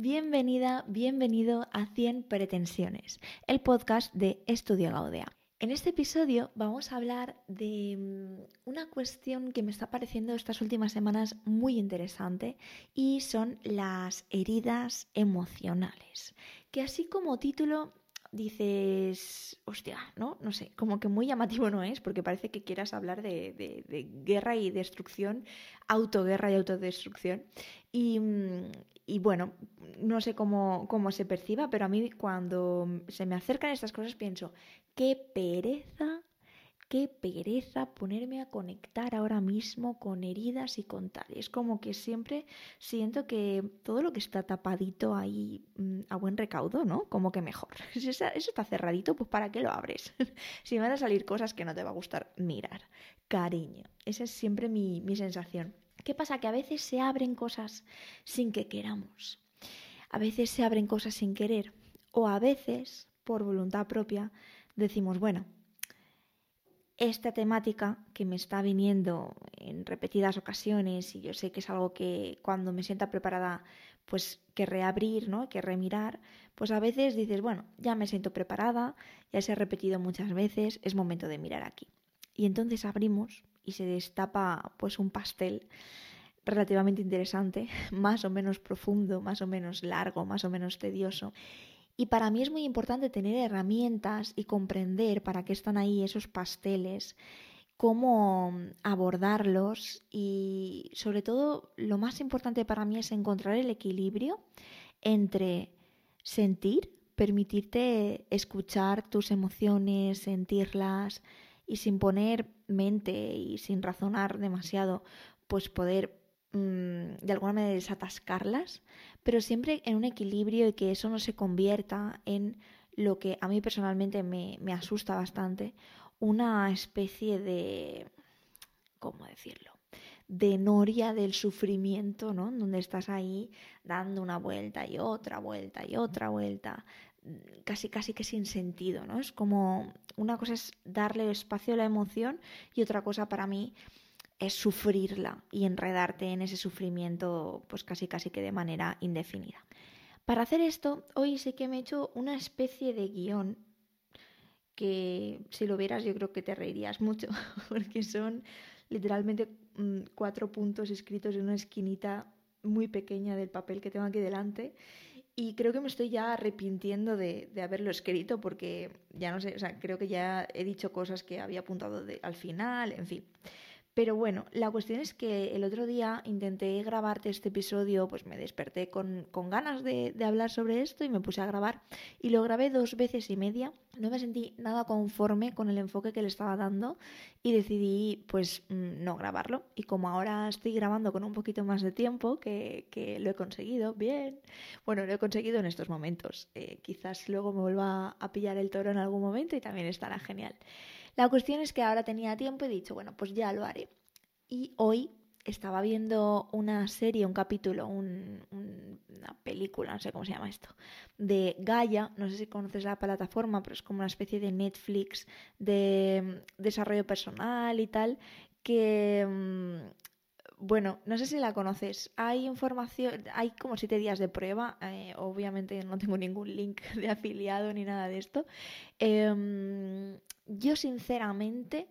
Bienvenida, bienvenido a 100 pretensiones, el podcast de Estudio Gaudea. En este episodio vamos a hablar de mm, una cuestión que me está pareciendo estas últimas semanas muy interesante y son las heridas emocionales, que así como título dices, hostia, ¿no? No sé, como que muy llamativo no es, porque parece que quieras hablar de, guerra y destrucción, autoguerra y autodestrucción. Y, y bueno, no sé cómo, cómo se perciba, pero a mí cuando se me acercan estas cosas pienso, qué pereza qué pereza ponerme a conectar ahora mismo con heridas y con tal. Es como que siempre siento que todo lo que está tapadito ahí mm, a buen recaudo, ¿no? Como que mejor. Si eso está cerradito, pues ¿para qué lo abres? si van a salir cosas que no te va a gustar mirar. Cariño. Esa es siempre mi, mi sensación. ¿Qué pasa? Que a veces se abren cosas sin que queramos. A veces se abren cosas sin querer. O a veces, por voluntad propia, decimos, bueno, esta temática que me está viniendo en repetidas ocasiones y yo sé que es algo que cuando me sienta preparada pues que reabrir, ¿no? que remirar, pues a veces dices, bueno, ya me siento preparada, ya se ha repetido muchas veces, es momento de mirar aquí. Y entonces abrimos y se destapa pues un pastel relativamente interesante, más o menos profundo, más o menos largo, más o menos tedioso. Y para mí es muy importante tener herramientas y comprender para qué están ahí esos pasteles, cómo abordarlos y sobre todo lo más importante para mí es encontrar el equilibrio entre sentir, permitirte escuchar tus emociones, sentirlas y sin poner mente y sin razonar demasiado, pues poder Mm, de alguna manera desatascarlas, pero siempre en un equilibrio y que eso no se convierta en lo que a mí personalmente me, me asusta bastante, una especie de, ¿cómo decirlo? de noria del sufrimiento, ¿no? Donde estás ahí dando una vuelta y otra vuelta y otra vuelta, casi casi que sin sentido, ¿no? Es como una cosa es darle espacio a la emoción y otra cosa para mí es sufrirla y enredarte en ese sufrimiento pues casi casi que de manera indefinida. Para hacer esto, hoy sí que me he hecho una especie de guion que si lo vieras yo creo que te reirías mucho, porque son literalmente mm, cuatro puntos escritos en una esquinita muy pequeña del papel que tengo aquí delante y creo que me estoy ya arrepintiendo de, haberlo escrito porque ya no sé, o sea, creo que ya he dicho cosas que había apuntado al final, en fin. Pero bueno, la cuestión es que el otro día intenté grabarte este episodio, pues me desperté con, ganas de, hablar sobre esto y me puse a grabar y lo grabé dos veces y media. No me sentí nada conforme con el enfoque que le estaba dando y decidí pues mm, no grabarlo. Y como ahora estoy grabando con un poquito más de tiempo, que, lo he conseguido, bien, bueno, lo he conseguido en estos momentos. Eh, quizás luego me vuelva a pillar el toro en algún momento y también estará genial. La cuestión es que ahora tenía tiempo y he dicho, bueno, pues ya lo haré. Y hoy estaba viendo una serie, un capítulo, una película, no sé cómo se llama esto, de Gaia, no sé si conoces la plataforma, pero es como una especie de Netflix de desarrollo personal y tal, que, mm, bueno, no sé si la conoces, hay información, hay como siete días de prueba, eh, obviamente no tengo ningún link de afiliado ni nada de esto. Em, yo sinceramente,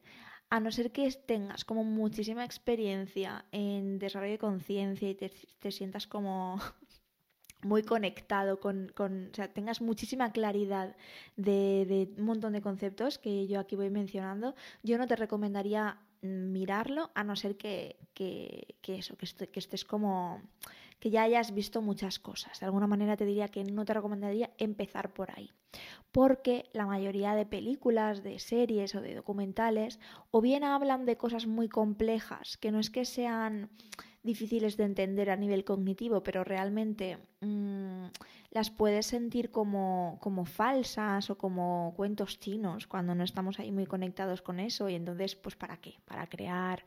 a no ser que tengas como muchísima experiencia en desarrollo de conciencia y te, sientas como muy conectado con, con, o sea, tengas muchísima claridad de, un montón de conceptos que yo aquí voy mencionando, yo no te recomendaría mirarlo a no ser que, que, eso, que, que estés como que ya hayas visto muchas cosas. De alguna manera te diría que no te recomendaría empezar por ahí. Porque la mayoría de películas, de series o de documentales o bien hablan de cosas muy complejas, que no es que sean difíciles de entender a nivel cognitivo, pero realmente mm, las puedes sentir como, como falsas o como cuentos chinos cuando no estamos ahí muy conectados con eso y entonces, pues ¿para qué? Para crear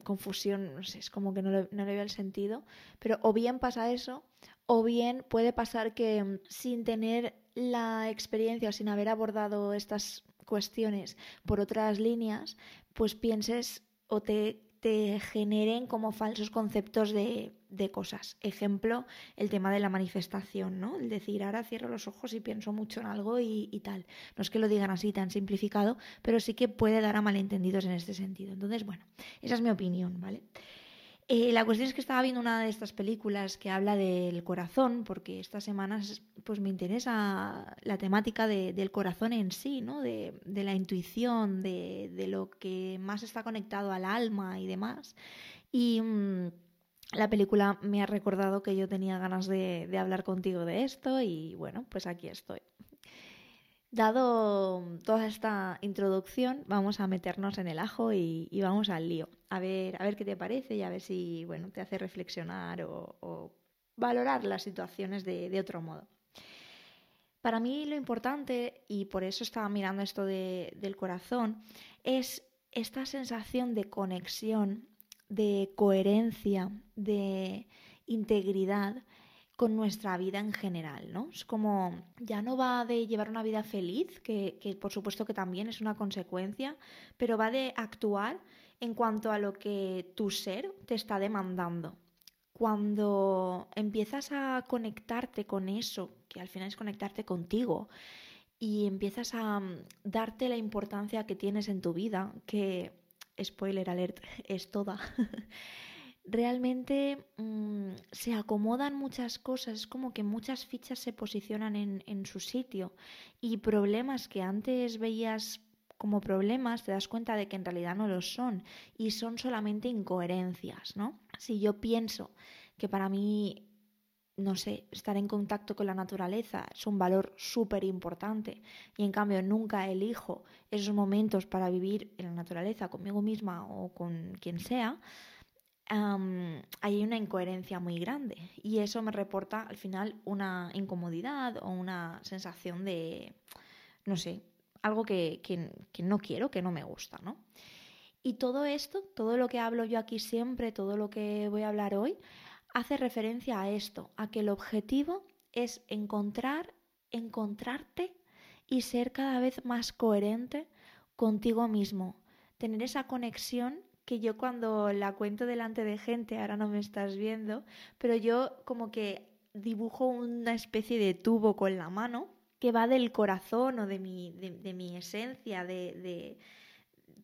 confusión, no sé, es como que no le, no le veo el sentido, pero o bien pasa eso, o bien puede pasar que mm, sin tener la experiencia o sin haber abordado estas cuestiones por otras líneas, pues pienses o te, te generen como falsos conceptos de, de cosas. Ejemplo, el tema de la manifestación, ¿no? El decir, ahora cierro los ojos y pienso mucho en algo y, tal. No es que lo digan así tan simplificado, pero sí que puede dar a malentendidos en este sentido. Entonces, bueno, esa es mi opinión, ¿vale? Eh, la cuestión es que estaba viendo una de estas películas que habla del corazón, porque estas semanas pues me interesa la temática del corazón en sí, ¿no? de, la intuición, de, lo que más está conectado al alma y demás. Y mm, la película me ha recordado que yo tenía ganas de hablar contigo de esto y bueno, pues aquí estoy. Dado toda esta introducción, vamos a meternos en el ajo y, vamos al lío. A ver, a ver qué te parece y a ver si bueno, te hace reflexionar o, valorar las situaciones de, otro modo. Para mí lo importante, y por eso estaba mirando esto del corazón, es esta sensación de conexión, de coherencia, de integridad con nuestra vida en general, ¿no? Es como, ya no va de llevar una vida feliz, que, por supuesto que también es una consecuencia, pero va de actuar en cuanto a lo que tu ser te está demandando. Cuando empiezas a conectarte con eso, que al final es conectarte contigo, y empiezas a mm, darte la importancia que tienes en tu vida, que, spoiler alert, es toda, realmente mm, se acomodan muchas cosas, es como que muchas fichas se posicionan en, en su sitio y problemas que antes veías como problemas te das cuenta de que en realidad no lo son y son solamente incoherencias, ¿no? Si yo pienso que para mí no sé, estar en contacto con la naturaleza es un valor súper importante y en cambio nunca elijo esos momentos para vivir en la naturaleza conmigo misma o con quien sea, hay una incoherencia muy grande y eso me reporta al final una incomodidad o una sensación de, no sé, algo que, que, no quiero, que no me gusta, ¿no? Y todo esto, todo lo que hablo yo aquí siempre, todo lo que voy a hablar hoy, hace referencia a esto, a que el objetivo es encontrar, encontrarte y ser cada vez más coherente contigo mismo, tener esa conexión que yo cuando la cuento delante de gente, ahora no me estás viendo, pero yo como que dibujo una especie de tubo con la mano que va del corazón o de mi, de, mi esencia, de,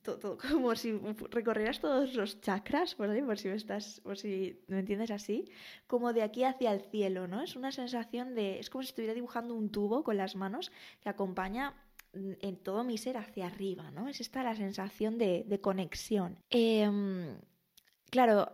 como si recorrieras todos los chakras, por si me estás, por si me entiendes así, como de aquí hacia el cielo, ¿no? Es una sensación de, es como si estuviera dibujando un tubo con las manos que acompaña en todo mi ser hacia arriba, ¿no? Es esta la sensación de, conexión. Em, claro,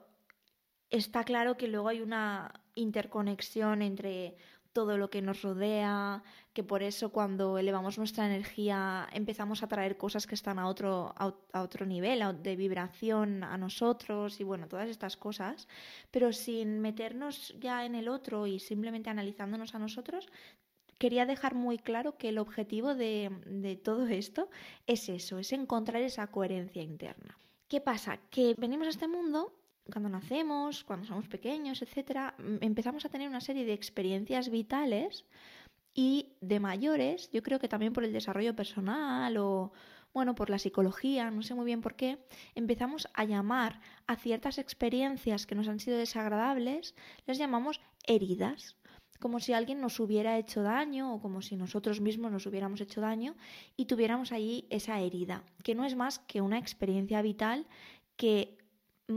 está claro que luego hay una interconexión entre todo lo que nos rodea, que por eso cuando elevamos nuestra energía empezamos a traer cosas que están a otro, a otro nivel de vibración a nosotros y bueno, todas estas cosas, pero sin meternos ya en el otro y simplemente analizándonos a nosotros, quería dejar muy claro que el objetivo de, todo esto es eso, es encontrar esa coherencia interna. ¿Qué pasa? Que venimos a este mundo cuando nacemos, cuando somos pequeños, etcétera, empezamos a tener una serie de experiencias vitales y de mayores, yo creo que también por el desarrollo personal o bueno, por la psicología, no sé muy bien por qué, empezamos a llamar a ciertas experiencias que nos han sido desagradables, les llamamos heridas. Como si alguien nos hubiera hecho daño o como si nosotros mismos nos hubiéramos hecho daño y tuviéramos ahí esa herida, que no es más que una experiencia vital que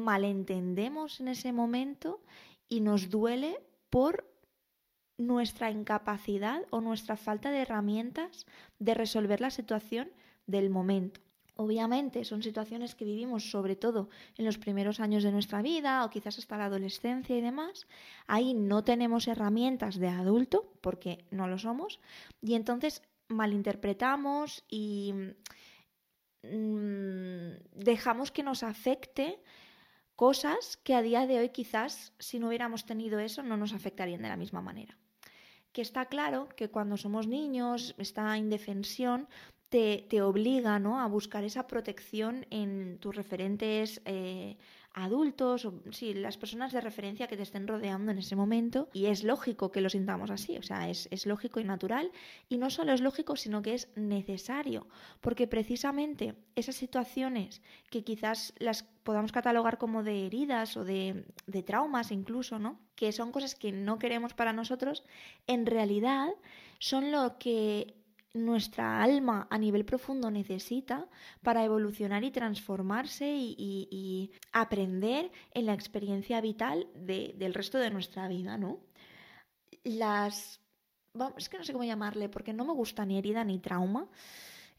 malentendemos en ese momento y nos duele por nuestra incapacidad o nuestra falta de herramientas de resolver la situación del momento. Obviamente son situaciones que vivimos sobre todo en los primeros años de nuestra vida o quizás hasta la adolescencia y demás. Ahí no tenemos herramientas de adulto porque no lo somos y entonces malinterpretamos y mm, dejamos que nos afecte cosas que a día de hoy quizás si no hubiéramos tenido eso no nos afectarían de la misma manera que está claro que cuando somos niños, esta indefensión te, obliga ¿no? a buscar esa protección en tus referentes eh, adultos o sí, las personas de referencia que te estén rodeando en ese momento y es lógico que lo sintamos así, o sea, es, es lógico y natural y no solo es lógico, sino que es necesario, porque precisamente esas situaciones que quizás las podamos catalogar como de heridas o de, de traumas incluso, ¿no? Que son cosas que no queremos para nosotros, en realidad son lo que nuestra alma a nivel profundo necesita para evolucionar y transformarse y, aprender en la experiencia vital del resto de nuestra vida, ¿no? Las... es que no sé cómo llamarle, porque no me gusta ni herida ni trauma.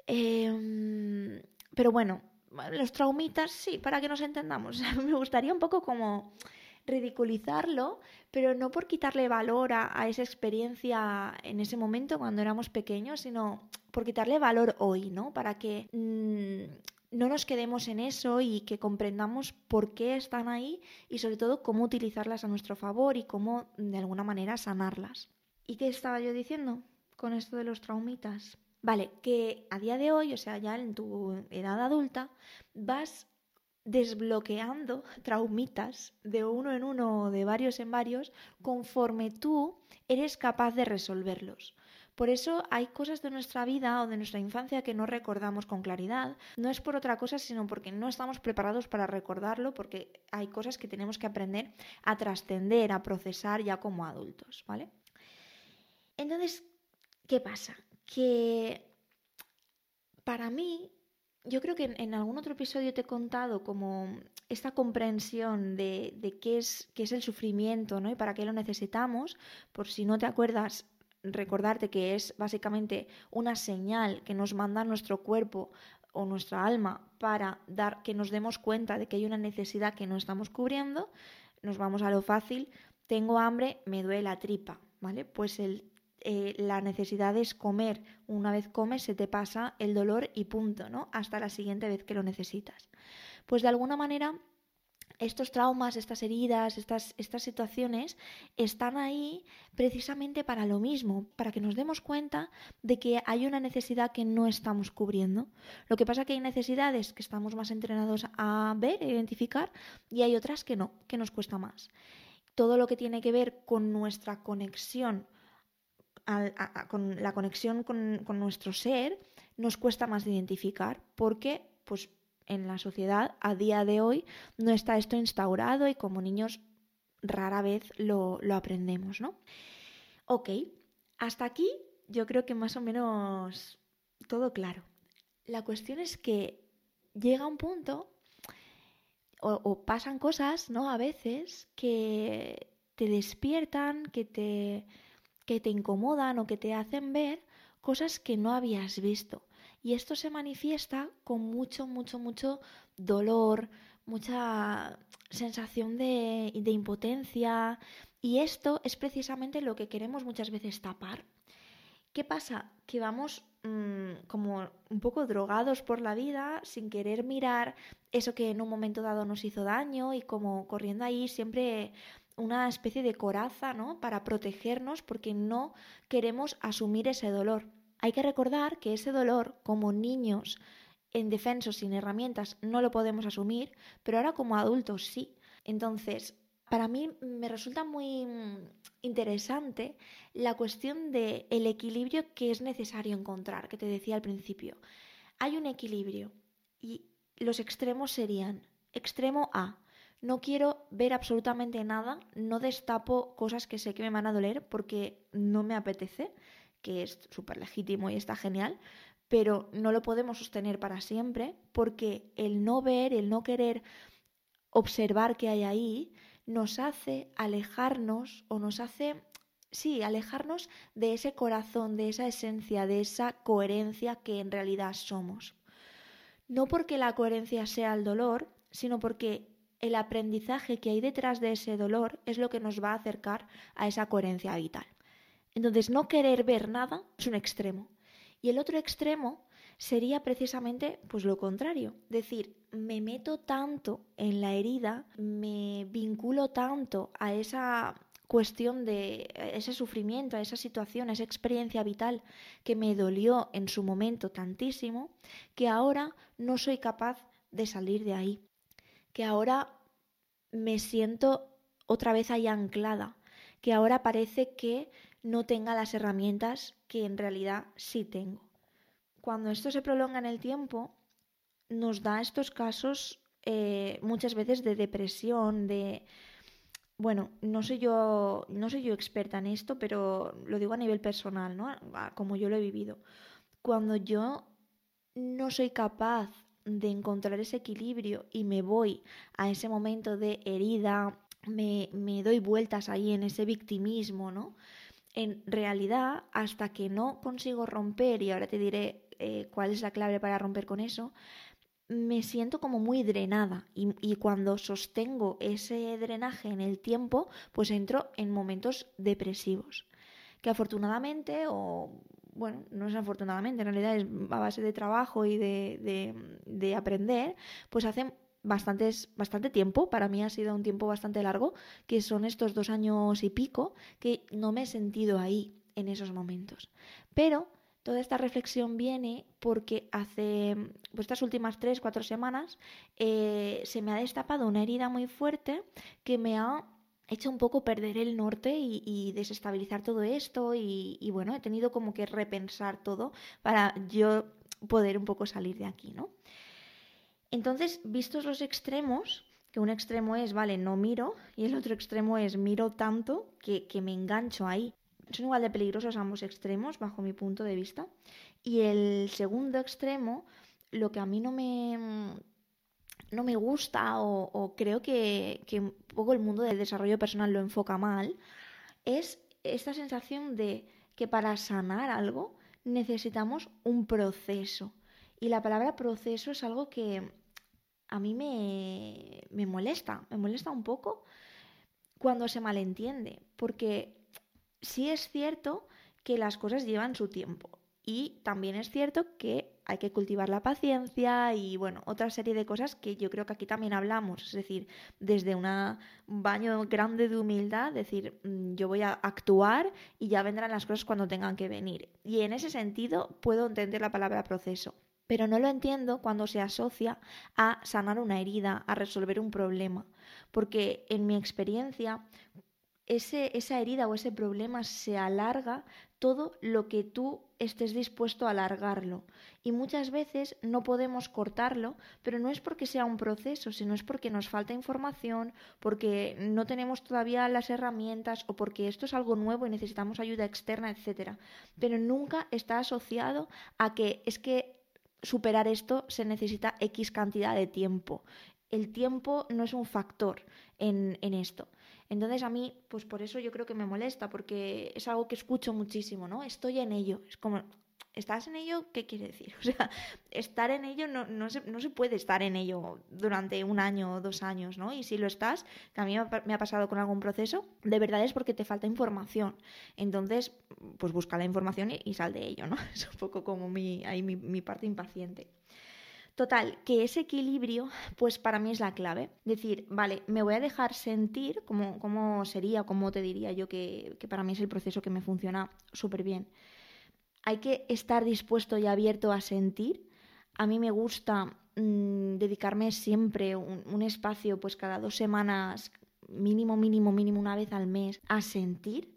Em, pero bueno, los traumitas, sí, para que nos entendamos. me gustaría un poco como ridiculizarlo, pero no por quitarle valor a, esa experiencia en ese momento cuando éramos pequeños, sino por quitarle valor hoy, ¿no? Para que mm, no nos quedemos en eso y que comprendamos por qué están ahí y sobre todo cómo utilizarlas a nuestro favor y cómo de alguna manera sanarlas. ¿Y qué estaba yo diciendo con esto de los traumitas? Vale, que a día de hoy, o sea, ya en tu edad adulta, vas desbloqueando traumitas de uno en uno o de varios en varios conforme tú eres capaz de resolverlos. Por eso hay cosas de nuestra vida o de nuestra infancia que no recordamos con claridad. No es por otra cosa, sino porque no estamos preparados para recordarlo, porque hay cosas que tenemos que aprender a trascender, a procesar ya como adultos, ¿vale? Entonces, ¿qué pasa? Que para mí yo creo que en, algún otro episodio te he contado como esta comprensión de, qué, es, qué es el sufrimiento ¿no? y para qué lo necesitamos. Por si no te acuerdas, recordarte que es básicamente una señal que nos manda nuestro cuerpo o nuestra alma para dar que nos demos cuenta de que hay una necesidad que no estamos cubriendo. Nos vamos a lo fácil. Tengo hambre, me duele la tripa, ¿vale? Pues el eh, la necesidad es comer. Una vez comes se te pasa el dolor y punto, ¿no? Hasta la siguiente vez que lo necesitas. Pues de alguna manera estos traumas, estas heridas, estas, estas situaciones están ahí precisamente para lo mismo, para que nos demos cuenta de que hay una necesidad que no estamos cubriendo. Lo que pasa es que hay necesidades que estamos más entrenados a ver, e identificar, y hay otras que no, que nos cuesta más. Todo lo que tiene que ver con nuestra conexión con la conexión con, nuestro ser nos cuesta más de identificar porque pues en la sociedad a día de hoy no está esto instaurado y como niños rara vez lo, lo aprendemos, ¿no? Ok, hasta aquí yo creo que más o menos todo claro. La cuestión es que llega un punto o, o, pasan cosas, ¿no? A veces que te despiertan, que te que te incomodan o que te hacen ver cosas que no habías visto. Y esto se manifiesta con mucho, mucho, mucho dolor, mucha sensación de, impotencia. Y esto es precisamente lo que queremos muchas veces tapar. ¿Qué pasa? Que vamos mm, como un poco drogados por la vida sin querer mirar eso que en un momento dado nos hizo daño y como corriendo ahí siempre una especie de coraza, ¿no? Para protegernos porque no queremos asumir ese dolor. Hay que recordar que ese dolor, como niños indefensos, sin herramientas, no lo podemos asumir, pero ahora como adultos sí. Entonces, para mí me resulta muy interesante la cuestión del el equilibrio que es necesario encontrar, que te decía al principio. Hay un equilibrio y los extremos serían extremo A, no quiero ver absolutamente nada, no destapo cosas que sé que me van a doler porque no me apetece, que es súper legítimo y está genial, pero no lo podemos sostener para siempre porque el no ver, el no querer observar qué hay ahí, nos hace alejarnos o nos hace, sí, alejarnos de ese corazón, de esa esencia, de esa coherencia que en realidad somos. No porque la coherencia sea el dolor, sino porque el aprendizaje que hay detrás de ese dolor es lo que nos va a acercar a esa coherencia vital. Entonces, no querer ver nada es un extremo. Y el otro extremo sería precisamente pues lo contrario, decir, me meto tanto en la herida, me vinculo tanto a esa cuestión de ese sufrimiento, a esa situación, a esa experiencia vital que me dolió en su momento tantísimo, que ahora no soy capaz de salir de ahí que ahora me siento otra vez ahí anclada, que ahora parece que no tenga las herramientas que en realidad sí tengo. Cuando esto se prolonga en el tiempo, nos da estos casos eh, muchas veces de depresión, de bueno, no soy yo, no soy yo experta en esto, pero lo digo a nivel personal, ¿no? Como yo lo he vivido. Cuando yo no soy capaz de encontrar ese equilibrio y me voy a ese momento de herida, me, me doy vueltas ahí en ese victimismo, ¿no? En realidad, hasta que no consigo romper, y ahora te diré eh, cuál es la clave para romper con eso, me siento como muy drenada y, y, cuando sostengo ese drenaje en el tiempo, pues entro en momentos depresivos. Que afortunadamente, o bueno, no es afortunadamente, en realidad es a base de trabajo y de, de, de aprender, pues hace bastantes, bastante tiempo, para mí ha sido un tiempo bastante largo, que son estos dos años y pico, que no me he sentido ahí en esos momentos. Pero Toda esta reflexión viene porque hace pues, estas últimas tres, cuatro semanas eh, se me ha destapado una herida muy fuerte que me ha hecho un poco perder el norte y, desestabilizar todo esto y, bueno, he tenido como que repensar todo para yo poder un poco salir de aquí, ¿no? Entonces, vistos los extremos, que un extremo es, vale, no miro, y el otro extremo es miro tanto que, que me engancho ahí son igual de peligrosos ambos extremos, bajo mi punto de vista. Y el segundo extremo, lo que a mí no me, no me gusta o, creo que, un poco el mundo del desarrollo personal lo enfoca mal, es esta sensación de que para sanar algo necesitamos un proceso. Y la palabra proceso es algo que a mí me, me molesta, me molesta un poco cuando se malentiende, porque sí es cierto que las cosas llevan su tiempo y también es cierto que hay que cultivar la paciencia y bueno, otra serie de cosas que yo creo que aquí también hablamos, es decir, desde un baño grande de humildad, decir, mm, yo voy a actuar y ya vendrán las cosas cuando tengan que venir. Y en ese sentido puedo entender la palabra proceso. Pero no lo entiendo cuando se asocia a sanar una herida, a resolver un problema. Porque en mi experiencia, ese, esa herida o ese problema se alarga todo lo que tú estés dispuesto a alargarlo. Y muchas veces no podemos cortarlo, pero no es porque sea un proceso, sino es porque nos falta información, porque no tenemos todavía las herramientas o porque esto es algo nuevo y necesitamos ayuda externa, etc. Pero nunca está asociado a que es que superar esto se necesita X cantidad de tiempo. El tiempo no es un factor en, en esto. Entonces a mí, pues por eso yo creo que me molesta, porque es algo que escucho muchísimo, ¿no? Estoy en ello. Es como, ¿estás en ello? ¿Qué quiere decir? O sea, estar en ello no, no, se, no se puede estar en ello durante un año o dos años, ¿no? Y si lo estás, que a mí me ha pasado con algún proceso, de verdad es porque te falta información. Entonces, pues busca la información y, sal de ello, ¿no? Es un poco como mi, ahí mi, mi parte impaciente. Total, que ese equilibrio, pues para mí es la clave. Decir, vale, me voy a dejar sentir cómo, cómo sería, cómo te diría yo que, para mí es el proceso que me funciona súper bien. Hay que estar dispuesto y abierto a sentir. A mí me gusta mm, dedicarme siempre un, un espacio, pues cada dos semanas, mínimo, mínimo, mínimo una vez al mes, a sentir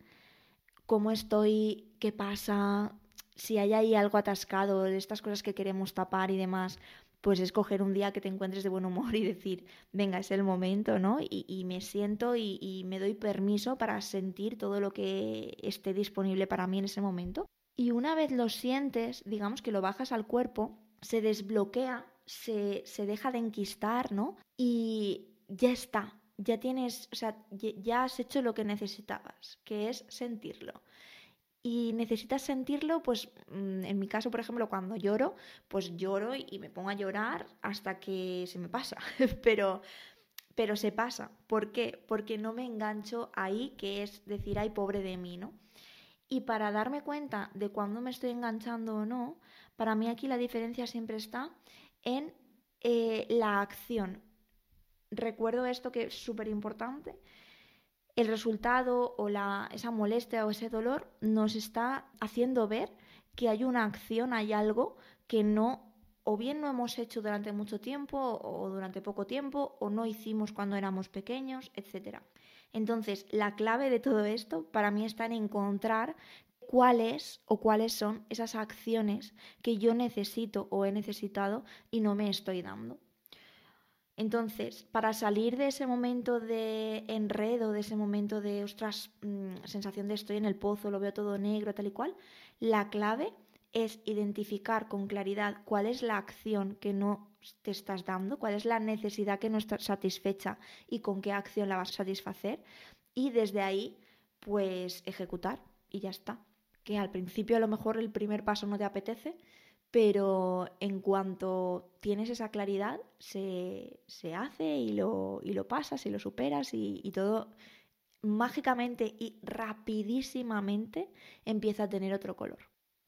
cómo estoy, qué pasa, si hay ahí algo atascado, de estas cosas que queremos tapar y demás, pues escoger un día que te encuentres de buen humor y decir, venga, es el momento, ¿no? Y, me siento y, y, me doy permiso para sentir todo lo que esté disponible para mí en ese momento. Y una vez lo sientes, digamos que lo bajas al cuerpo, se desbloquea, se, se deja de enquistar, ¿no? Y ya está, ya tienes, o sea, ya has hecho lo que necesitabas, que es sentirlo y necesitas sentirlo, pues mm, en mi caso, por ejemplo, cuando lloro, pues lloro y me pongo a llorar hasta que se me pasa, pero, pero se pasa. ¿Por qué? Porque no me engancho ahí, que es decir, ay, pobre de mí, ¿no? Y para darme cuenta de cuándo me estoy enganchando o no, para mí aquí la diferencia siempre está en eh, la acción. Recuerdo esto que es súper importante, el resultado o la, esa molestia o ese dolor nos está haciendo ver que hay una acción, hay algo que no o bien no hemos hecho durante mucho tiempo o durante poco tiempo o no hicimos cuando éramos pequeños, etc. Entonces, la clave de todo esto para mí está en encontrar cuáles o cuáles son esas acciones que yo necesito o he necesitado y no me estoy dando. Entonces, para salir de ese momento de enredo, de ese momento de, ostras, mm, sensación de estoy en el pozo, lo veo todo negro, tal y cual, la clave es identificar con claridad cuál es la acción que no te estás dando, cuál es la necesidad que no está satisfecha y con qué acción la vas a satisfacer y desde ahí pues ejecutar y ya está. Que al principio a lo mejor el primer paso no te apetece, pero en cuanto tienes esa claridad, se, hace y lo, y lo, pasas y lo superas y, y todo mágicamente y rapidísimamente empieza a tener otro color.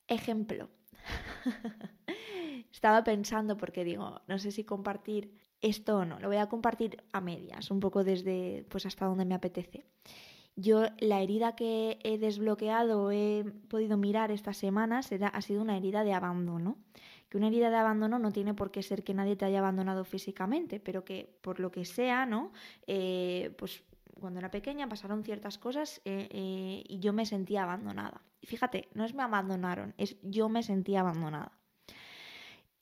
Ejemplo. Estaba pensando porque digo, no sé si compartir esto o no, lo voy a compartir a medias, un poco desde pues hasta donde me apetece. Yo la herida que he desbloqueado, he podido mirar estas semanas, ha sido una herida de abandono. Que una herida de abandono no tiene por qué ser que nadie te haya abandonado físicamente, pero que por lo que sea, ¿no? Eh, pues cuando era pequeña pasaron ciertas cosas eh, eh, y yo me sentía abandonada. Y fíjate, no es me abandonaron, es yo me sentía abandonada.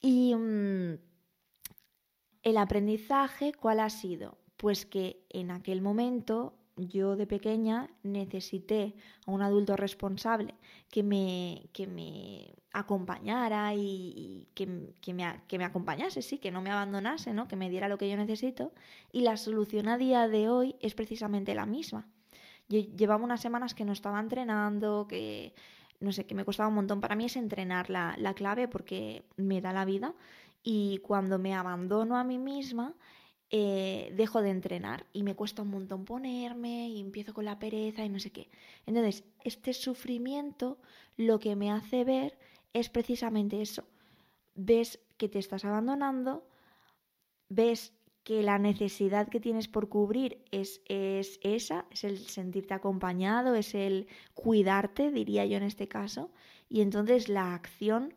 Y mm, el aprendizaje, ¿cuál ha sido? Pues que en aquel momento yo de pequeña necesité a un adulto responsable que me, que me acompañara y, que, me, que, me, acompañase, sí, que no me abandonase, ¿no? que me diera lo que yo necesito. Y la solución a día de hoy es precisamente la misma. Yo llevaba unas semanas que no estaba entrenando, que no sé, que me costaba un montón. Para mí es entrenar la, la clave porque me da la vida. Y cuando me abandono a mí misma, eh, dejo de entrenar y me cuesta un montón ponerme y empiezo con la pereza y no sé qué. Entonces, este sufrimiento lo que me hace ver es precisamente eso. Ves que te estás abandonando, ves que la necesidad que tienes por cubrir es, es esa, es el sentirte acompañado, es el cuidarte, diría yo en este caso, y entonces la acción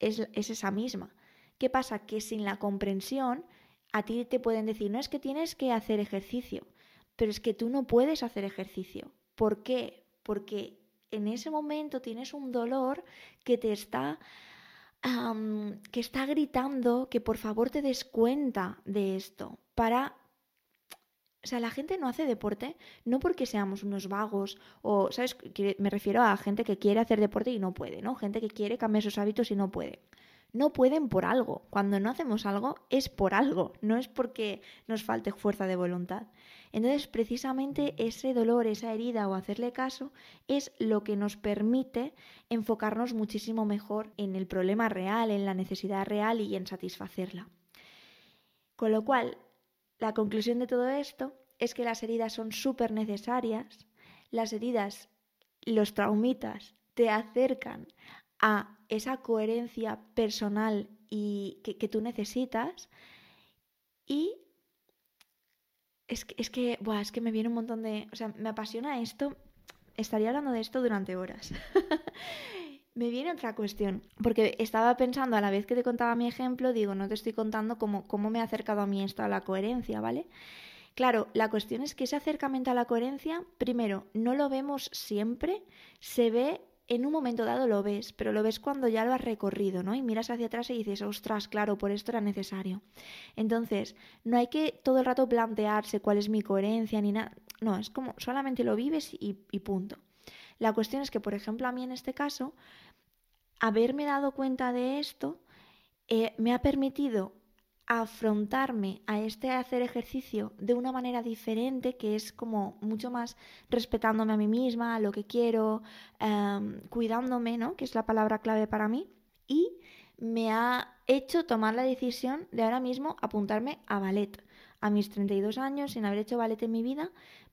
es, es esa misma. ¿Qué pasa? Que sin la comprensión a ti te pueden decir, no es que tienes que hacer ejercicio, pero es que tú no puedes hacer ejercicio. ¿Por qué? Porque en ese momento tienes un dolor que te está que está gritando que por favor te des cuenta de esto para o sea, la gente no hace deporte no porque seamos unos vagos o, ¿sabes? Me refiero a gente que quiere hacer deporte y no puede, ¿no? Gente que quiere cambiar sus hábitos y no puede no pueden por algo. Cuando no hacemos algo es por algo, no es porque nos falte fuerza de voluntad. Entonces, precisamente ese dolor, esa herida o hacerle caso es lo que nos permite enfocarnos muchísimo mejor en el problema real, en la necesidad real y en satisfacerla. Con lo cual, la conclusión de todo esto es que las heridas son súper necesarias, las heridas, los traumitas, te acercan a esa coherencia personal y que, tú necesitas. Y es que, es que, es que me viene un montón de... O sea, me apasiona esto. Estaría hablando de esto durante horas. me viene otra cuestión, porque estaba pensando a la vez que te contaba mi ejemplo, digo, no te estoy contando cómo, cómo me ha acercado a mí esto a la coherencia, ¿vale? Claro, la cuestión es que ese acercamiento a la coherencia, primero, no lo vemos siempre, se ve en un momento dado lo ves, pero lo ves cuando ya lo has recorrido, ¿no? Y miras hacia atrás y dices, ostras, claro, por esto era necesario. Entonces, no hay que todo el rato plantearse cuál es mi coherencia ni nada. No, es como solamente lo vives y, punto. La cuestión es que, por ejemplo, a mí en este caso, haberme dado cuenta de esto eh, me ha permitido afrontarme a este hacer ejercicio de una manera diferente, que es como mucho más respetándome a mí misma, a lo que quiero, em, cuidándome, ¿no? Que es la palabra clave para mí. Y me ha hecho tomar la decisión de ahora mismo apuntarme a ballet. A mis 32 años, sin haber hecho ballet en mi vida,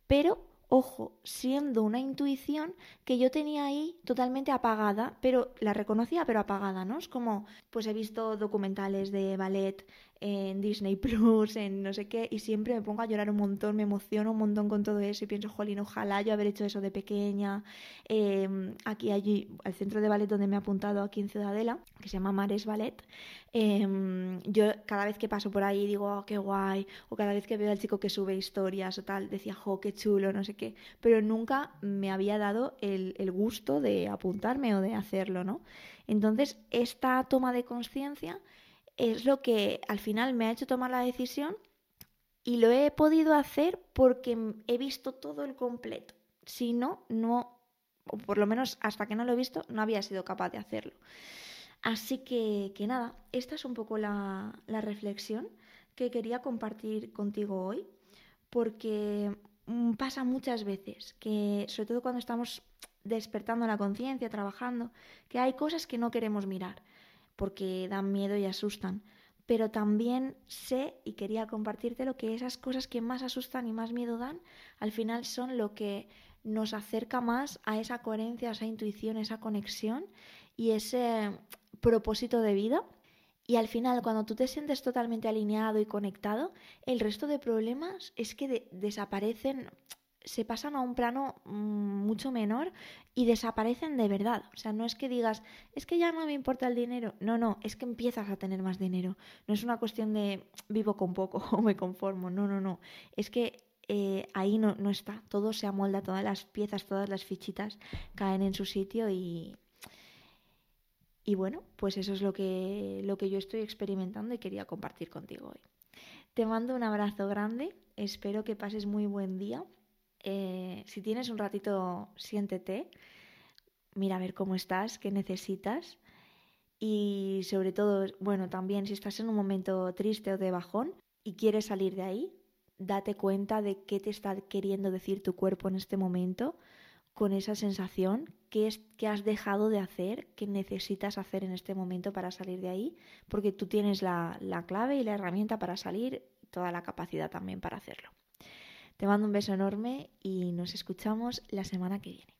pero ojo, siendo una intuición que yo tenía ahí totalmente apagada, pero la reconocía, pero apagada, ¿no? Es como, pues he visto documentales de ballet en Disney Plus, en no sé qué, y siempre me pongo a llorar un montón, me emociono un montón con todo eso y pienso, jolín, ojalá yo haber hecho eso de pequeña. Em, aquí, allí, al centro de ballet donde me he apuntado aquí en Ciudadela, que se llama Mares Ballet, em, yo cada vez que paso por ahí digo, oh, qué guay, o cada vez que veo al chico que sube historias o tal, decía, jo, qué chulo, no sé qué, pero nunca me había dado el, el gusto de apuntarme o de hacerlo, ¿no? Entonces, esta toma de conciencia es lo que al final me ha hecho tomar la decisión y lo he podido hacer porque he visto todo el completo. Si no, no, o por lo menos hasta que no lo he visto, no había sido capaz de hacerlo. Así que, que nada, esta es un poco la, la reflexión que quería compartir contigo hoy, porque mm, pasa muchas veces que, sobre todo cuando estamos despertando la conciencia, trabajando, que hay cosas que no queremos mirar porque dan miedo y asustan. Pero también sé y quería compartirte lo que esas cosas que más asustan y más miedo dan, al final son lo que nos acerca más a esa coherencia, a esa intuición, esa conexión y ese propósito de vida. Y al final, cuando tú te sientes totalmente alineado y conectado, el resto de problemas es que desaparecen se pasan a un plano mm, mucho menor y desaparecen de verdad. O sea, no es que digas, es que ya no me importa el dinero. No, no, es que empiezas a tener más dinero. No es una cuestión de vivo con poco o me conformo. No, no, no. Es que eh, ahí no, no está. Todo se amolda, todas las piezas, todas las fichitas caen en su sitio y, y bueno, pues eso es lo que, lo que yo estoy experimentando y quería compartir contigo hoy. Te mando un abrazo grande, espero que pases muy buen día eh, si tienes un ratito, siéntete, mira a ver cómo estás, qué necesitas. Y sobre todo, bueno, también si estás en un momento triste o de bajón y quieres salir de ahí, date cuenta de qué te está queriendo decir tu cuerpo en este momento con esa sensación, qué, es, qué has dejado de hacer, qué necesitas hacer en este momento para salir de ahí, porque tú tienes la, la clave y la herramienta para salir, toda la capacidad también para hacerlo. Te mando un beso enorme y nos escuchamos la semana que viene.